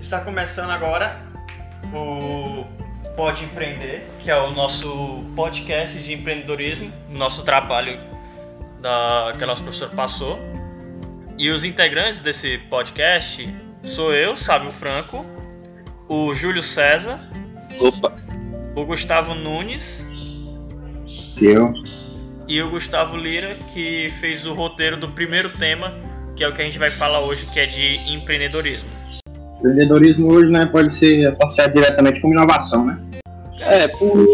Está começando agora o Pode Empreender, que é o nosso podcast de empreendedorismo, nosso trabalho da, que o nosso professor passou. E os integrantes desse podcast sou eu, Sávio Franco, o Júlio César, Opa, o Gustavo Nunes Eu. e o Gustavo Lira, que fez o roteiro do primeiro tema, que é o que a gente vai falar hoje, que é de empreendedorismo. Empreendedorismo hoje né, pode ser associado diretamente com inovação, né? é, por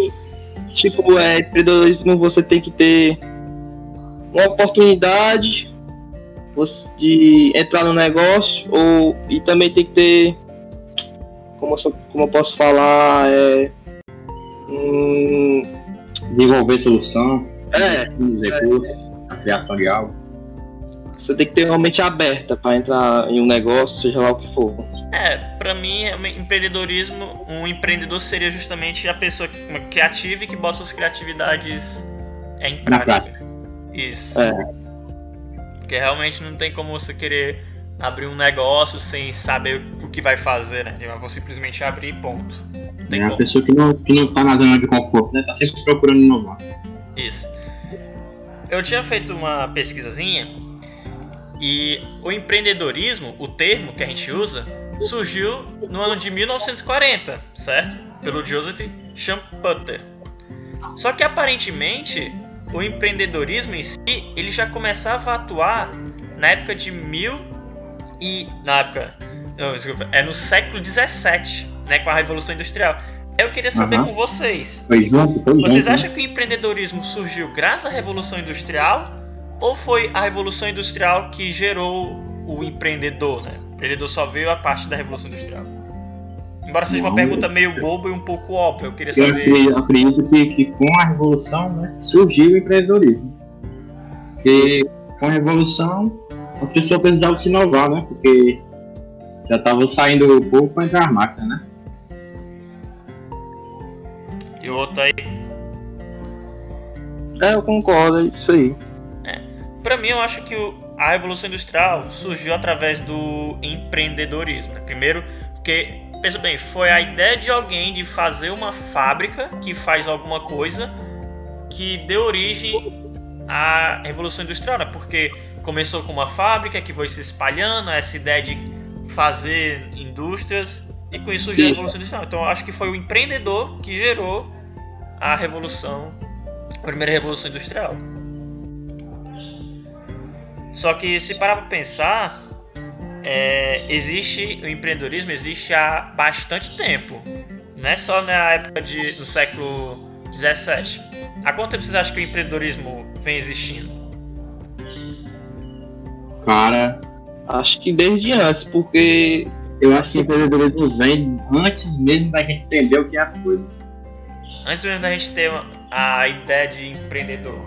tipo, é, empreendedorismo você tem que ter uma oportunidade de entrar no negócio ou e também tem que ter como eu, como eu posso falar é hum, Desenvolver solução, é os recursos, a criação de algo. você tem que ter uma mente aberta para entrar em um negócio seja lá o que for É, pra mim, é empreendedorismo, um empreendedor seria justamente a pessoa uma criativa e que bota suas criatividades em prática. Isso. É. Porque realmente não tem como você querer abrir um negócio sem saber o que vai fazer, né? Eu vou simplesmente abrir e ponto. Não tem É a como. pessoa que não, que não tá na zona de conforto, né? Tá sempre procurando inovar. Isso. Eu tinha feito uma pesquisazinha e o empreendedorismo, o termo que a gente usa, surgiu no ano de 1940, certo? Pelo Joseph Schumpeter. Só que aparentemente o empreendedorismo em si, ele já começava a atuar na época de mil e na época, não, desculpa, é no século 17, né, com a Revolução Industrial. Eu queria saber Aham. com vocês, Foi junto, foi vocês junto. né? acham que o empreendedorismo surgiu graças à Revolução Industrial ou foi a Revolução Industrial que gerou o empreendedor, né? O empreendedor só veio a parte da Revolução Industrial. Embora seja uma Não, pergunta meio boba e um pouco óbvia, eu queria Eu saber. acredito, acredito que, que com a Revolução né, surgiu o empreendedorismo. Porque com a Revolução a pessoa precisava se inovar, né? Porque já tava saindo o povo para entrar as máquinas, né? E o outro aí. é eu concordo é isso aí Pra mim, eu acho que o- a Revolução Industrial surgiu através do empreendedorismo. né? Primeiro, porque, pensa bem, foi a ideia de alguém de fazer uma fábrica que faz alguma coisa que deu origem à Revolução Industrial, né? Porque começou com uma fábrica que foi se espalhando, essa ideia de fazer indústrias, e com isso surgiu a. Revolução Industrial. Então, acho que foi o empreendedor que gerou a Revolução, a primeira Revolução Industrial. Só que se parar para pensar, é, existe o empreendedorismo existe há bastante tempo. Não é só na época de no século 17. Há quanto tempo vocês acham que o empreendedorismo vem existindo? Cara, acho que desde antes porque eu acho que o empreendedorismo vem antes mesmo da gente entender o que é as coisas. Antes mesmo da gente ter a ideia de empreendedor.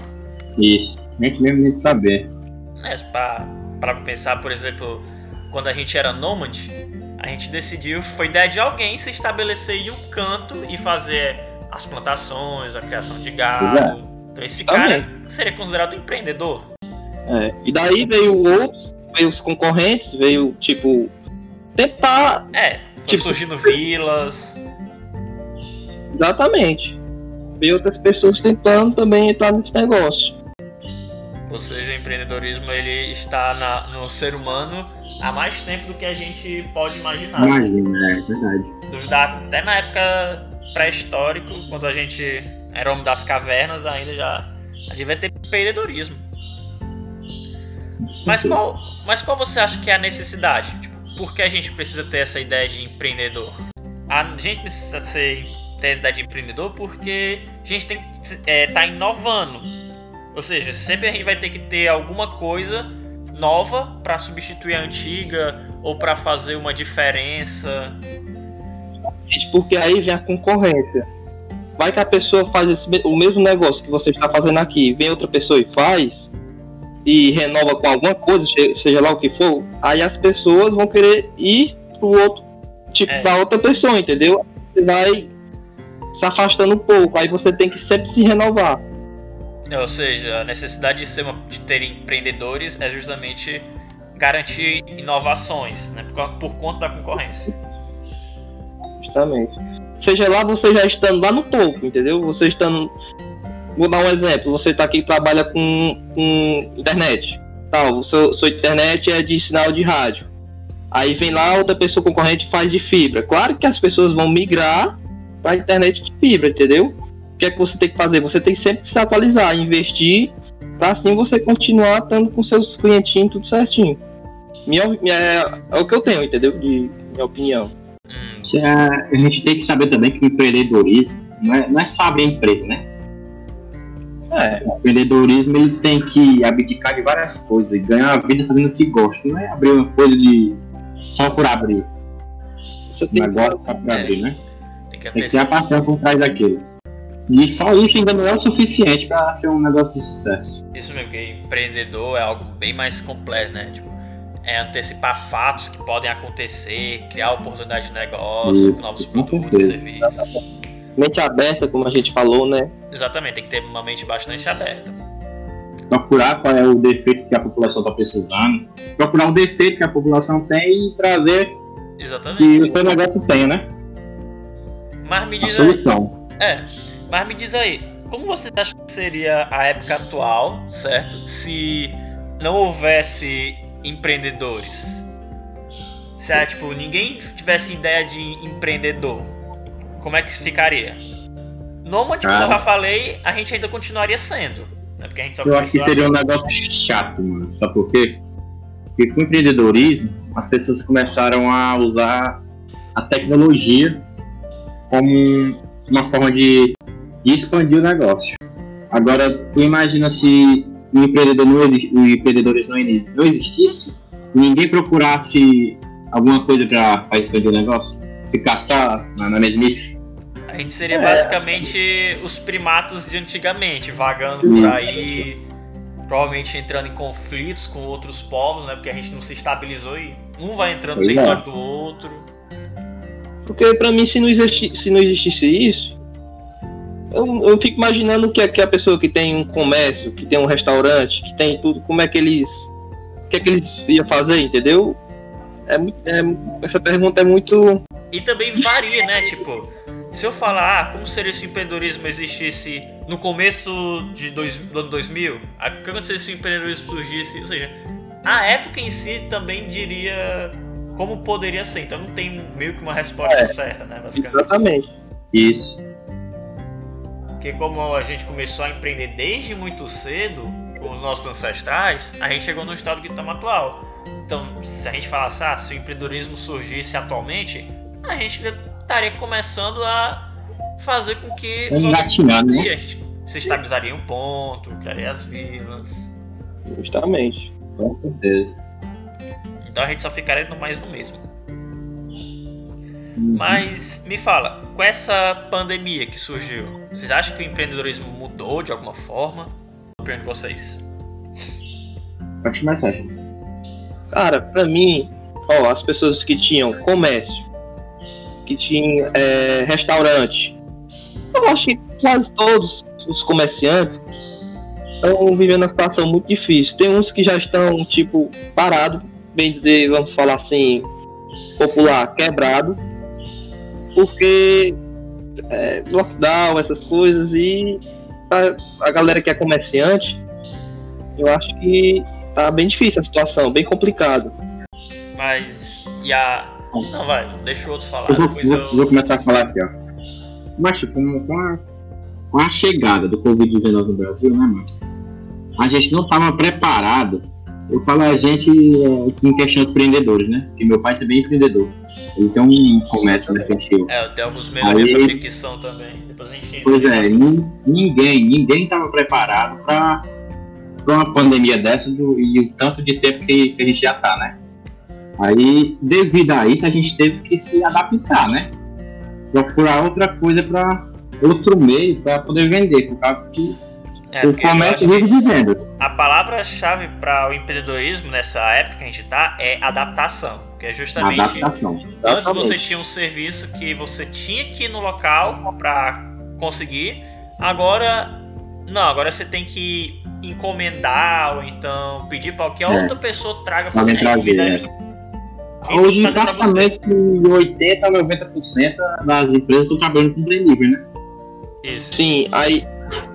Isso. Antes mesmo de saber. É, para pensar, por exemplo, quando a gente era nômade, a gente decidiu, foi ideia de alguém se estabelecer em um canto e fazer as plantações, a criação de gado. Então esse cara seria considerado um empreendedor. É, e daí veio outros, veio os concorrentes, veio tipo tentar É, Tipo- surgindo vilas. exatamente. Veio outras pessoas tentando também entrar nesse negócio. Ou seja, o empreendedorismo ele está na- no ser humano há mais tempo do que a gente pode imaginar. Imagina, é verdade. Duvidar até na época pré-histórico, quando a gente era homem das cavernas, ainda já, já devia ter empreendedorismo. Mas qual, mas qual você acha que é a necessidade? Tipo, por que a gente precisa ter essa ideia de empreendedor? A gente precisa ser, ter essa ideia de empreendedor porque a gente tem que estar inovando. Ou seja, sempre a gente vai ter que ter alguma coisa nova para substituir a antiga ou para fazer uma diferença. Porque aí vem a concorrência. Vai que a pessoa faz esse o mesmo negócio que você está fazendo aqui, vem outra pessoa e faz, e renova com alguma coisa, seja lá o que for, aí as pessoas vão querer ir pro outro, tipo, É. pra outra pessoa, entendeu? Você vai se afastando um pouco, aí você tem que sempre se renovar. Ou seja, a necessidade de, ser uma- de ter empreendedores é justamente garantir inovações, né, por, por conta da concorrência. Justamente. Seja lá você já estando lá no topo, entendeu? Você estando. Vou dar um exemplo. Você está aqui e trabalha com, com internet. Tal, seu, sua internet é de sinal de rádio. Aí vem lá outra pessoa concorrente faz de fibra. Claro que as pessoas vão migrar para internet de fibra, entendeu? O que é que você tem que fazer? Você tem sempre que se atualizar, investir, para assim você continuar estando com seus clientinhos tudo certinho. Minha, minha, é, é o que eu tenho, entendeu? De minha opinião. Hum. A gente tem que saber também que o empreendedorismo não é, não é só abrir empresa, né? É, o empreendedorismo ele tem que abdicar de várias coisas e ganhar a vida fazendo o que gosta. Não é abrir uma coisa de só por abrir. Você tem Agora que... só por é. abrir, né? Tem que, tem que ter a paixão por trás daquilo. E só isso ainda não é o suficiente para ser um negócio de sucesso. Isso mesmo, que empreendedor é algo bem mais completo, né? Tipo, é antecipar fatos que podem acontecer, criar oportunidade de negócio, isso, novos produtos, serviços. Mente aberta, como a gente falou, né? Exatamente, tem que ter uma mente bastante aberta. Procurar qual é o defeito que a população está precisando, procurar o defeito que a população tem e trazer Exatamente. que o seu negócio tenha, né? Mas me diz a solução. aí. É, mas me diz aí, como você acha que seria a época atual, certo? Se não houvesse empreendedores? Se ah, tipo, ninguém tivesse ideia de empreendedor, como é que ficaria? Nômade, como ah. eu já falei, a gente ainda continuaria sendo. Né? Porque a gente só eu acho que seria um negócio chato, mano. Sabe por quê? Porque com o empreendedorismo, as pessoas começaram a usar a tecnologia como uma forma de, de expandir o negócio. Agora, tu imagina se o empreendedor não o empreendedorismo não, não existisse, ninguém procurasse alguma coisa para expandir o negócio, ficar só na, na mesmice. A gente seria é. basicamente os primatas de antigamente, vagando Sim. por aí, provavelmente entrando em conflitos com outros povos, né? Porque a gente não se estabilizou e um vai entrando dentro é. do outro. Porque para mim, se não, existi, se não existisse isso, eu, eu fico imaginando que, que a pessoa que tem um comércio, que tem um restaurante, que tem tudo, como é que eles. O que é que eles iam fazer, entendeu? É, é, essa pergunta é muito. E também varia, né? Tipo, se eu falar, ah, como seria se o empreendedorismo existisse no começo de dois, do ano 2000? O que aconteceria se o empreendedorismo surgisse? Ou seja, a época em si também diria como poderia ser. Então não tem meio que uma resposta é, certa, né? Basicamente. Exatamente. Isso. Porque como a gente começou a empreender desde muito cedo, com os nossos ancestrais, a gente chegou no estado que estamos atual. Então, se a gente falasse, ah, se o empreendedorismo surgisse atualmente, a gente estaria começando a fazer com que Engatinhar, né? se estabilizaria um ponto, criaria as vilas. Justamente. Com certeza. Então a gente só ficaria no mais do mesmo. Uhum. Mas me fala, com essa pandemia que surgiu, vocês acham que o empreendedorismo mudou de alguma forma? Pergunto vocês. Pode começar. Cara, pra mim, ó, as pessoas que tinham comércio, que tinham é, restaurante, eu acho que quase todos os comerciantes estão vivendo uma situação muito difícil. Tem uns que já estão, tipo, parados, bem dizer, vamos falar assim, popular, quebrado porque é, lockdown, essas coisas, e a, a galera que é comerciante, eu acho que tá bem difícil a situação, bem complicado. Mas, e a. Não, vai, deixa o outro falar. Eu vou, vou, eu... vou começar a falar aqui, ó. Mas, com, com, a, com a chegada do Covid-19 no Brasil, né, mano? A gente não estava preparado. Eu falo a gente é, em questão dos empreendedores, né? Porque meu pai também é empreendedor. Ele tem um comércio que É, tem alguns meios que são também. Depois a gente pois é, ninguém, ninguém estava preparado para uma pandemia dessa do, e o tanto de tempo que, que a gente já tá, né? Aí, devido a isso, a gente teve que se adaptar, né? Procurar outra coisa para outro meio para poder vender, por causa que é, o comércio vive de venda. A palavra-chave para o empreendedorismo nessa época que a gente está é adaptação. Que é justamente. Adaptação. Antes você tinha um serviço que você tinha que ir no local para conseguir. Agora. Não, agora você tem que encomendar ou então pedir para que a é. outra pessoa traga para você. É. Hoje, praticamente 80% a 90% das empresas estão trabalhando com delivery, né? Isso. Sim, aí,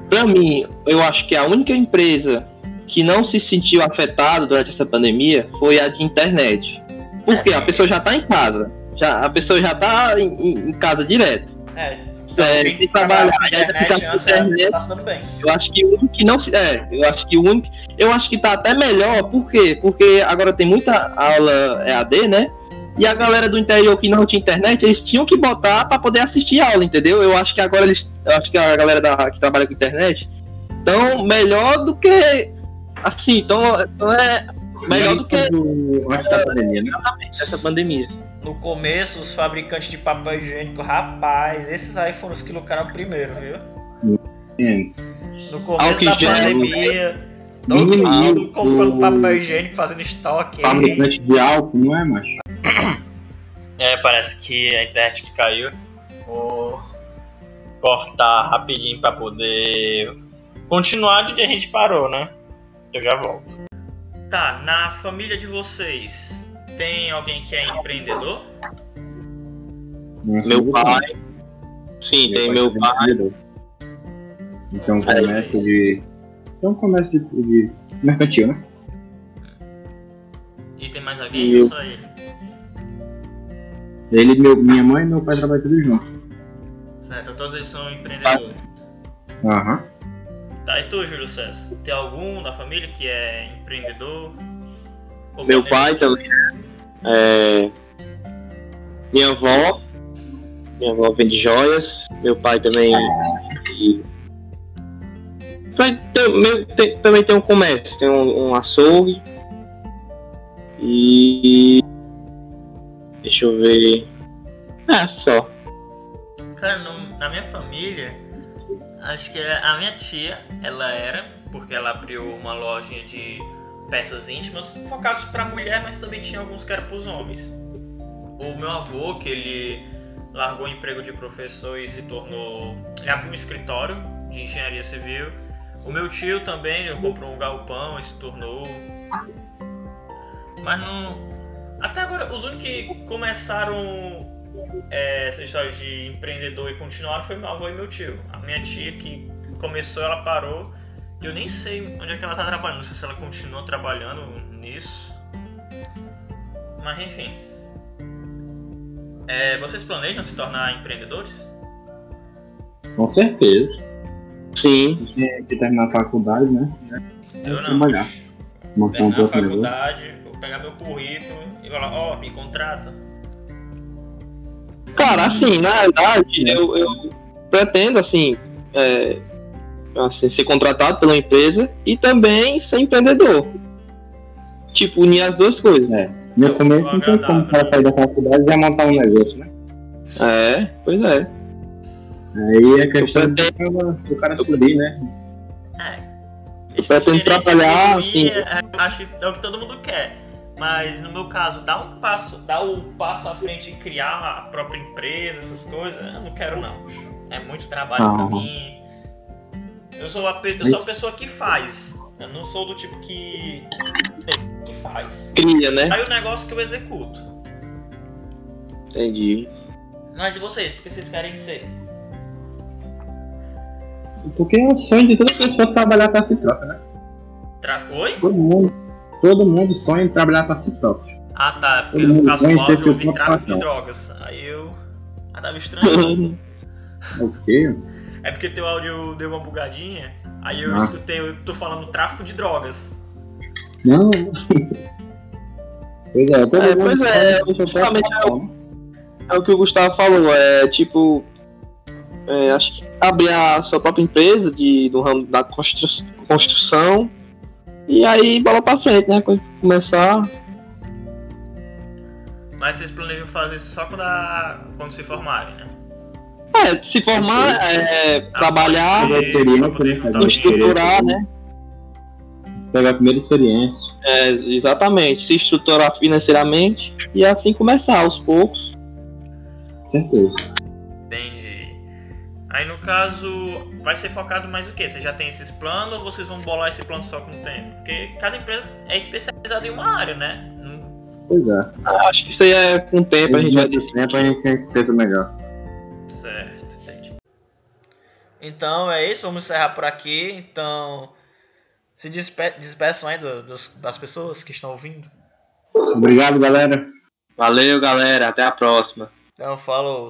pra mim, eu acho que a única empresa que não se sentiu afetada durante essa pandemia foi a de internet. Porque É. a pessoa já tá em casa. Já, a pessoa já tá em, em- casa direto. É. É, tem que trabalhar, vai ficar internet com é- internet. tá dando bem. Eu acho que o único que não se. É, eu acho que o único. Eu acho que tá até melhor, por quê? Porque agora tem muita aula EAD, né? E a galera do interior que não tinha internet, eles tinham que botar pra poder assistir a aula, entendeu? Eu acho que agora eles. Eu acho que a galera da, que trabalha com internet estão melhor do que. Assim, então, então é melhor do que Do- Antes da pandemia, né? essa pandemia. No começo, os fabricantes de papel higiênico, rapaz, esses aí foram os que lucraram primeiro, viu? É. No começo da pandemia, todo mundo comprando o- papel higiênico, fazendo estoque. Fabricante de álcool, não é, macho? É, parece que a internet que caiu. Vou cortar rapidinho pra poder continuar de onde a gente parou, né? Eu já volto. Tá, na família de vocês, tem alguém que é empreendedor? Meu pai. Sim, tem meu pai. Então, comércio de. Então, comércio de, de mercantil, né? E tem mais alguém E eu. ou só ele? Ele, meu, minha mãe e meu pai trabalham tudo junto. Certo, todos eles são empreendedores. Aham. Tá, e tu, Júlio César? Tem algum da família que é empreendedor? Ou Meu pai também. É, minha avó. Minha avó vende joias. Meu pai também. e- meu- tem- também tem um comércio, tem um, um açougue. E. Deixa eu ver. É, só. Cara, no- na minha família, acho que é a minha tia, ela era, porque ela abriu uma lojinha de peças íntimas, focados pra mulher, mas também tinha alguns que eram pros homens. O meu avô, que ele largou o emprego de professor e se tornou. Ele abriu um escritório de engenharia civil. O meu tio também, ele comprou um galpão e se tornou. Mas não. Até agora, os únicos que começaram é, essa história de empreendedor e continuaram foi meu avô e meu tio. A minha tia que começou, ela parou. E eu nem sei onde é que ela tá trabalhando. Não sei se ela continua trabalhando nisso. Mas enfim. É, vocês planejam se tornar empreendedores? Com certeza. Sim. Você tem que terminar a faculdade, né? Eu não. Trabalhar. Montar um Terminar a faculdade, vou pegar meu currículo e falar, ó, me contrata. Cara, assim, na verdade, eu, eu pretendo, assim, é, assim, ser contratado pela empresa e também ser empreendedor. Tipo, unir as duas coisas. É. No começo não tem como o cara agradável. sair da faculdade e já montar um negócio, né? É, pois é. Aí a questão do cara, do cara subir, né? É. Eu pretendo trabalhar, assim. é, Acho que é o que todo mundo quer. Mas no meu caso, dar um passo, dar o passo à frente e criar a própria empresa, essas coisas, eu não quero não. É muito trabalho pra Ah. mim. Eu sou, a, eu sou a pessoa que faz. Eu não sou do tipo que. que faz. Cria, né? Aí o negócio que eu executo. Entendi. Mas de vocês, porque vocês querem ser? Porque é o sonho de toda pessoa trabalhar para si própria, né? Tráfico. Oi? Todo mundo, todo mundo sonha em trabalhar para si próprio. Ah tá, porque Todo no caso do áudio eu seu ouvi próprio tráfico de drogas. Aí eu. Ah, tava estranho. O quê? É porque teu áudio deu uma bugadinha, aí eu Ah. escutei, eu tô falando tráfico de drogas. Não. Pois é, todo É, mundo pois é, justamente é patrão, né? É o que o Gustavo falou, é tipo. é, acho que abrir a sua própria empresa de, do ramo da constru- construção. E aí bola pra frente, né? Quando começar. Mas vocês planejam fazer isso só quando, a- quando se formarem, né? É, se formar, é, trabalhar, Experiência, estruturar, né? Pegar a primeira experiência. É, exatamente. Se estruturar financeiramente e assim começar aos poucos. Com certeza. Aí no caso, vai ser focado mais o quê? Você já tem esses planos ou vocês vão bolar esse plano só com o tempo? Porque cada empresa é especializada em uma área, né? Não- Pois é. Acho que isso aí é com o tempo, a gente vai decidir. Tempo a gente tenta melhor. Certo, entendi. Então é isso, vamos encerrar por aqui. Então, se despe despeçam aí do, dos, das pessoas que estão ouvindo. Obrigado, galera. Valeu, galera. Até a próxima. Então, falou.